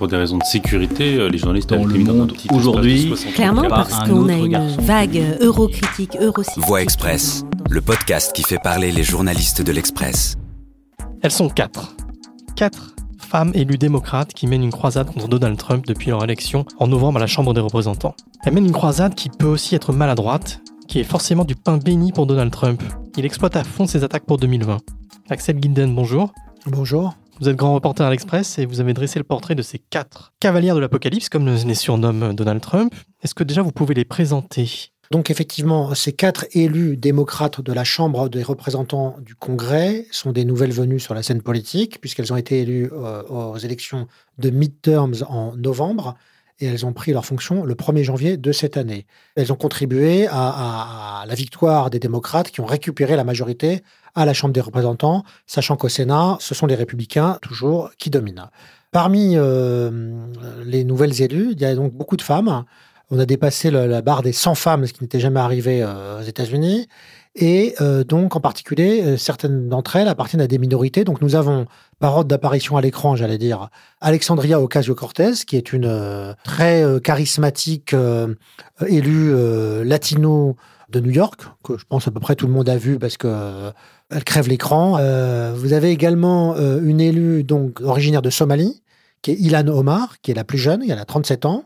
pour des raisons de sécurité, euh, les journalistes dans le monde aujourd'hui. Clairement, parce qu'on a une vague eurocritique, euro Voix Express, le podcast qui fait parler les journalistes de l'Express. Elles sont quatre. Quatre femmes élues démocrates qui mènent une croisade contre Donald Trump depuis leur élection en novembre à la Chambre des représentants. Elles mènent une croisade qui peut aussi être maladroite, qui est forcément du pain béni pour Donald Trump. Il exploite à fond ses attaques pour 2020. Axel Ginden, bonjour. Bonjour. Vous êtes grand reporter à l'Express et vous avez dressé le portrait de ces quatre cavalières de l'Apocalypse, comme les surnomme Donald Trump. Est-ce que déjà vous pouvez les présenter? Donc effectivement, ces quatre élus démocrates de la Chambre des représentants du Congrès sont des nouvelles venues sur la scène politique, puisqu'elles ont été élues euh, aux élections de midterms en novembre, et elles ont pris leur fonction le 1er janvier de cette année. Elles ont contribué à la victoire des démocrates qui ont récupéré la majorité à la Chambre des représentants, sachant qu'au Sénat, ce sont les républicains toujours qui dominent. Parmi euh, les nouvelles élues, il y a donc beaucoup de femmes. On a dépassé la barre des 100 femmes, ce qui n'était jamais arrivé euh, aux États-Unis. Et euh, donc, en particulier, certaines d'entre elles appartiennent à des minorités. Donc, nous avons, par ordre d'apparition à l'écran, j'allais dire, Alexandria Ocasio-Cortez, qui est une très charismatique élue latino de New York, que je pense à peu près tout le monde a vu parce que elle crève l'écran. Euh, vous avez également euh, une élue donc originaire de Somalie, qui est Ilan Omar, qui est la plus jeune, elle a 37 ans.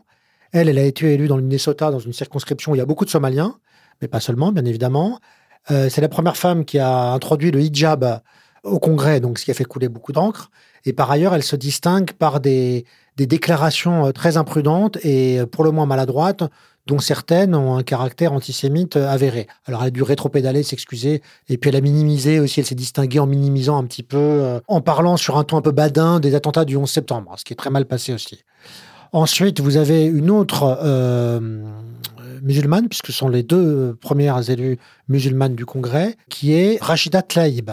Elle, elle a été élue dans le Minnesota, dans une circonscription où il y a beaucoup de Somaliens, mais pas seulement, bien évidemment. Euh, c'est la première femme qui a introduit le hijab au Congrès, donc ce qui a fait couler beaucoup d'encre. Et par ailleurs, elle se distingue par des, des déclarations très imprudentes et pour le moins maladroites dont certaines ont un caractère antisémite euh, avéré. Alors elle a dû rétropédaler, s'excuser, et puis elle a minimisé aussi, elle s'est distinguée en minimisant un petit peu, euh, en parlant sur un ton un peu badin des attentats du 11 septembre, ce qui est très mal passé aussi. Ensuite, vous avez une autre euh, musulmane, puisque ce sont les deux premières élues musulmanes du Congrès, qui est Rachida Tlaib.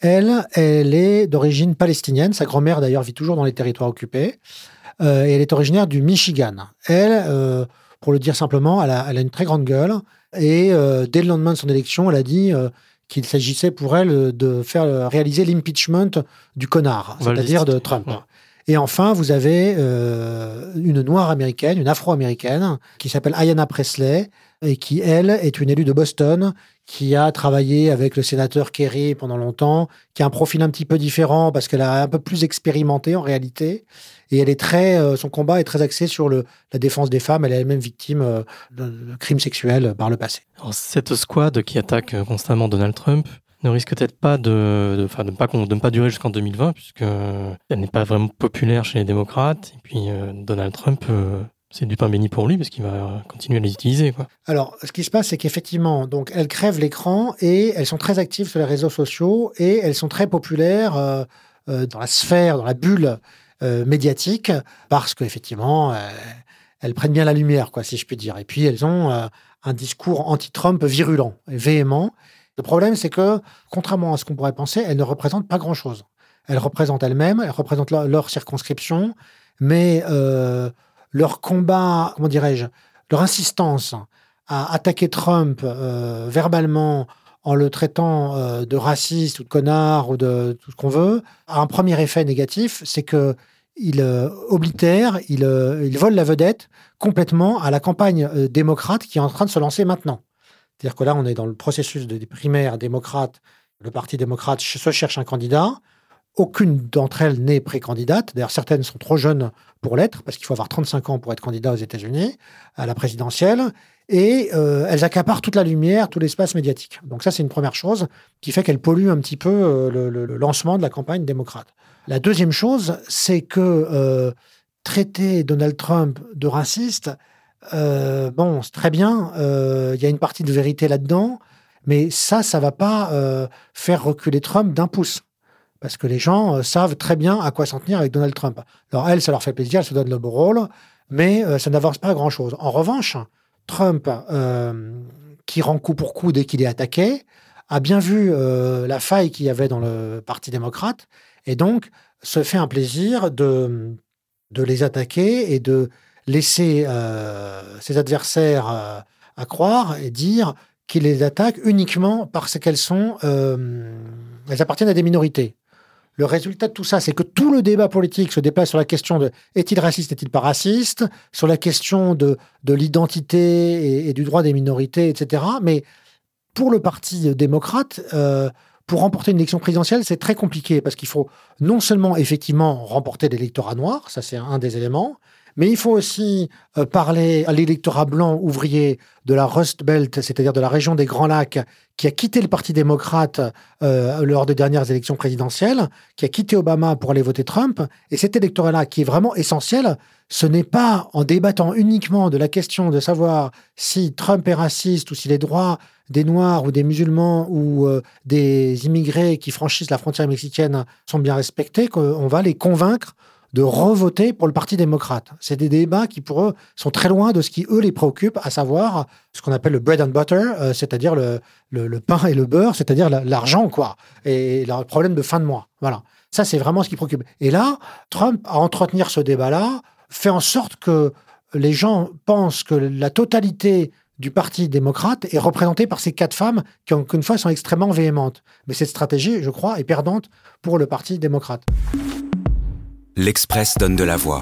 Elle, elle est d'origine palestinienne. Sa grand-mère, d'ailleurs, vit toujours dans les territoires occupés. et elle est originaire du Michigan. Elle, pour le dire simplement, elle a, une très grande gueule. Et euh, dès le lendemain de son élection, elle a dit euh, qu'il s'agissait pour elle de faire réaliser l'impeachment du connard, c'est-à-dire de Trump. Et enfin, vous avez euh, une noire américaine, une afro-américaine, qui s'appelle Ayanna Presley, et qui, elle, est une élue de Boston, qui a travaillé avec le sénateur Kerry pendant longtemps, qui a un profil un petit peu différent parce qu'elle a un peu plus expérimenté en réalité. Et elle est très, euh, son combat est très axé sur le, la défense des femmes. Elle est elle-même victime euh, de, crimes sexuels par le passé. cette squad qui attaque constamment Donald Trump ne risque peut-être pas de, de, de, ne pas durer jusqu'en 2020, puisque elle n'est pas vraiment populaire chez les démocrates. Et puis Donald Trump c'est du pain béni pour lui parce qu'il va continuer à les utiliser. Quoi. Alors, ce qui se passe, c'est qu'effectivement, donc elles crèvent l'écran et elles sont très actives sur les réseaux sociaux et elles sont très populaires dans la sphère, dans la bulle euh, médiatiques parce qu'effectivement, euh, elles prennent bien la lumière, quoi, si je puis dire. Et puis, elles ont euh, un discours anti-Trump virulent et véhément. Le problème, c'est que, contrairement à ce qu'on pourrait penser, elles ne représentent pas grand-chose. Elles représentent elles-mêmes, elles représentent leur, circonscription, mais leur combat, comment dirais-je, leur insistance à attaquer Trump verbalement en le traitant de raciste ou de connard ou de tout ce qu'on veut, a un premier effet négatif, c'est que il euh, oblitère, il, euh, vole la vedette complètement à la campagne euh, démocrate qui est en train de se lancer maintenant. C'est-à-dire que là, on est dans le processus des primaires démocrates. Le Parti démocrate se cherche un candidat. Aucune d'entre elles n'est pré-candidate. D'ailleurs, certaines sont trop jeunes pour l'être, parce qu'il faut avoir 35 ans pour être candidat aux États-Unis, à la présidentielle. Et elles accaparent toute la lumière, tout l'espace médiatique. Donc ça, c'est une première chose qui fait qu'elles polluent un petit peu le lancement de la campagne démocrate. La deuxième chose, c'est que euh, traiter Donald Trump de raciste, euh, bon, c'est très bien, euh, il y a une partie de vérité là-dedans, mais ça, ça va pas faire reculer Trump d'un pouce. Parce que les gens savent très bien à quoi s'en tenir avec Donald Trump. Alors, elle, ça leur fait plaisir, elle se donne le beau rôle, mais ça n'avance pas grand-chose. En revanche, Trump, qui rend coup pour coup dès qu'il est attaqué, a bien vu la faille qu'il y avait dans le Parti démocrate et donc se fait un plaisir de les attaquer et de laisser euh, ses adversaires euh, à croire et dire qu'il les attaque uniquement parce qu'elles sont, euh, elles appartiennent à des minorités. le résultat de tout ça, c'est que tout le débat politique se déplace sur la question de est-il raciste, est-il pas raciste, sur la question de, de l'identité et, du droit des minorités, etc. Mais pour le Parti démocrate, pour remporter une élection présidentielle, c'est très compliqué parce qu'il faut non seulement effectivement remporter l'électorat noir, ça c'est un des éléments, mais il faut aussi euh, parler à l'électorat blanc ouvrier de la Rust Belt, c'est-à-dire de la région des Grands Lacs, qui a quitté le Parti démocrate euh, lors des dernières élections présidentielles, qui a quitté Obama pour aller voter Trump. Et cet électorat-là, qui est vraiment essentiel, ce n'est pas en débattant uniquement de la question de savoir si Trump est raciste ou si les droits des Noirs ou des musulmans ou euh, des immigrés qui franchissent la frontière mexicaine sont bien respectés qu'on va les convaincre de revoter pour le Parti démocrate. C'est des débats qui, pour eux, sont très loin de ce qui, eux, les préoccupe, à savoir ce qu'on appelle le bread and butter, euh, c'est-à-dire le, pain et le beurre, c'est-à-dire l'argent, quoi, et le problème de fin de mois. Voilà. Ça, c'est vraiment ce qui préoccupe. Et là, Trump, à entretenir ce débat-là, fait en sorte que les gens pensent que la totalité du Parti démocrate est représentée par ces quatre femmes qui, encore une fois, sont extrêmement véhémentes. Mais cette stratégie, je crois, est perdante pour le Parti démocrate. L'Express donne de la voix.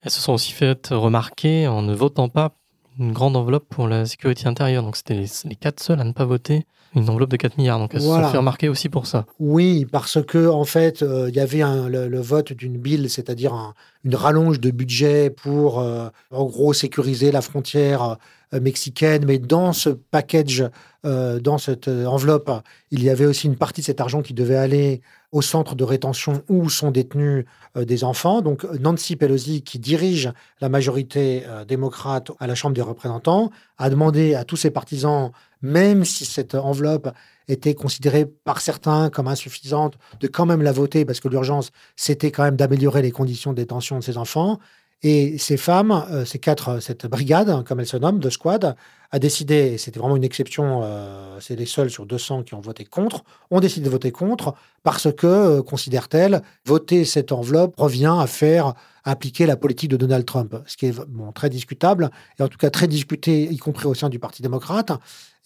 Elles se sont aussi fait remarquer en ne votant pas une grande enveloppe pour la sécurité intérieure. Donc c'était les, quatre seuls à ne pas voter une enveloppe de 4 milliards. Donc elles se sont fait remarquer aussi pour ça. Oui, parce que en fait, euh, il y avait le, vote d'une bill, c'est-à-dire une rallonge de budget pour, euh, en gros, sécuriser la frontière euh, mexicaine. Mais dans ce package, dans cette enveloppe, il y avait aussi une partie de cet argent qui devait aller au centre de rétention où sont détenus euh, des enfants. Donc Nancy Pelosi, qui dirige la majorité euh, démocrate à la Chambre des représentants, a demandé à tous ses partisans, même si cette enveloppe était considérée par certains comme insuffisante, de quand même la voter parce que l'urgence, c'était quand même d'améliorer les conditions de détention de ces enfants. Et ces femmes, euh, ces quatre, cette brigade, comme elle se nomme, de squad, a décidé, et c'était vraiment une exception, euh, c'est les seuls sur 200 qui ont voté contre, ont décidé de voter contre parce que, euh, considère-t-elle, voter cette enveloppe revient à faire appliquer la politique de Donald Trump, ce qui est bon, très discutable, et en tout cas très discuté, y compris au sein du Parti démocrate.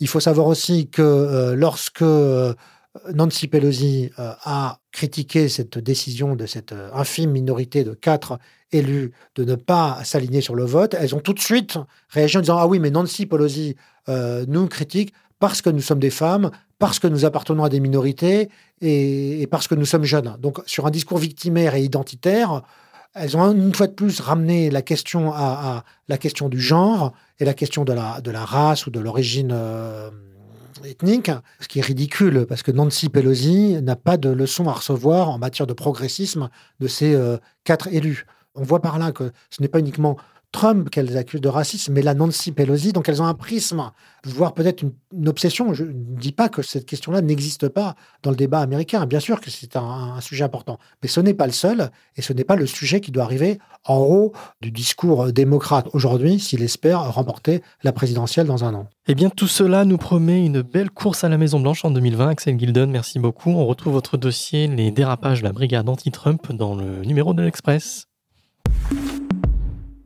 Il faut savoir aussi que lorsque Nancy Pelosi euh, a critiqué cette décision de cette euh, infime minorité de quatre élus de ne pas s'aligner sur le vote. Elles ont tout de suite réagi en disant Ah oui, mais Nancy Pelosi euh, nous critique parce que nous sommes des femmes, parce que nous appartenons à des minorités et, parce que nous sommes jeunes. Donc, sur un discours victimaire et identitaire, elles ont une fois de plus ramené la question à, la question du genre et la question de la, de la race ou de l'origine ethnique, ce qui est ridicule parce que Nancy Pelosi n'a pas de leçon à recevoir en matière de progressisme de ces euh, quatre élus. On voit par là que ce n'est pas uniquement Trump qu'elles accusent de racisme, mais la Nancy Pelosi. Donc elles ont un prisme, voire peut-être une, obsession. Je ne dis pas que cette question-là n'existe pas dans le débat américain. Bien sûr que c'est un, sujet important, mais ce n'est pas le seul et ce n'est pas le sujet qui doit arriver en haut du discours démocrate aujourd'hui s'il espère remporter la présidentielle dans un an. Eh bien, tout cela nous promet une belle course à la Maison-Blanche en 2020. Axel Gildon, merci beaucoup. On retrouve votre dossier Les dérapages de la brigade anti-Trump dans le numéro de l'Express.